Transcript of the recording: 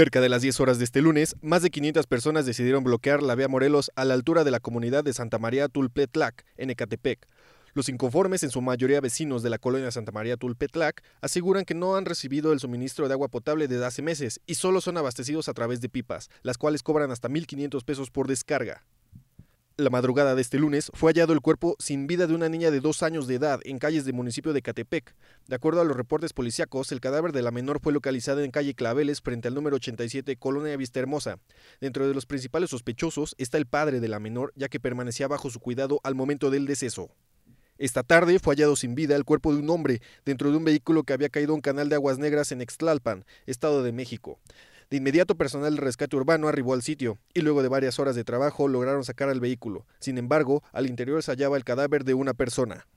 Cerca de las 10 horas de este lunes, más de 500 personas decidieron bloquear la vía Morelos a la altura de la comunidad de Santa María Tulpetlac, en Ecatepec. Los inconformes, en su mayoría vecinos de la colonia Santa María Tulpetlac, aseguran que no han recibido el suministro de agua potable desde hace meses y solo son abastecidos a través de pipas, las cuales cobran hasta 1.500 pesos por descarga. La madrugada de este lunes fue hallado el cuerpo sin vida de una niña de dos años de edad en calles del municipio de Catepec. De acuerdo a los reportes policíacos, el cadáver de la menor fue localizado en calle Claveles frente al número 87 Colonia Vista Hermosa. Dentro de los principales sospechosos está el padre de la menor, ya que permanecía bajo su cuidado al momento del deceso. Esta tarde fue hallado sin vida el cuerpo de un hombre dentro de un vehículo que había caído a un canal de aguas negras en Extlalpan, Estado de México. De inmediato personal del rescate urbano arribó al sitio y luego de varias horas de trabajo lograron sacar al vehículo. Sin embargo, al interior se hallaba el cadáver de una persona.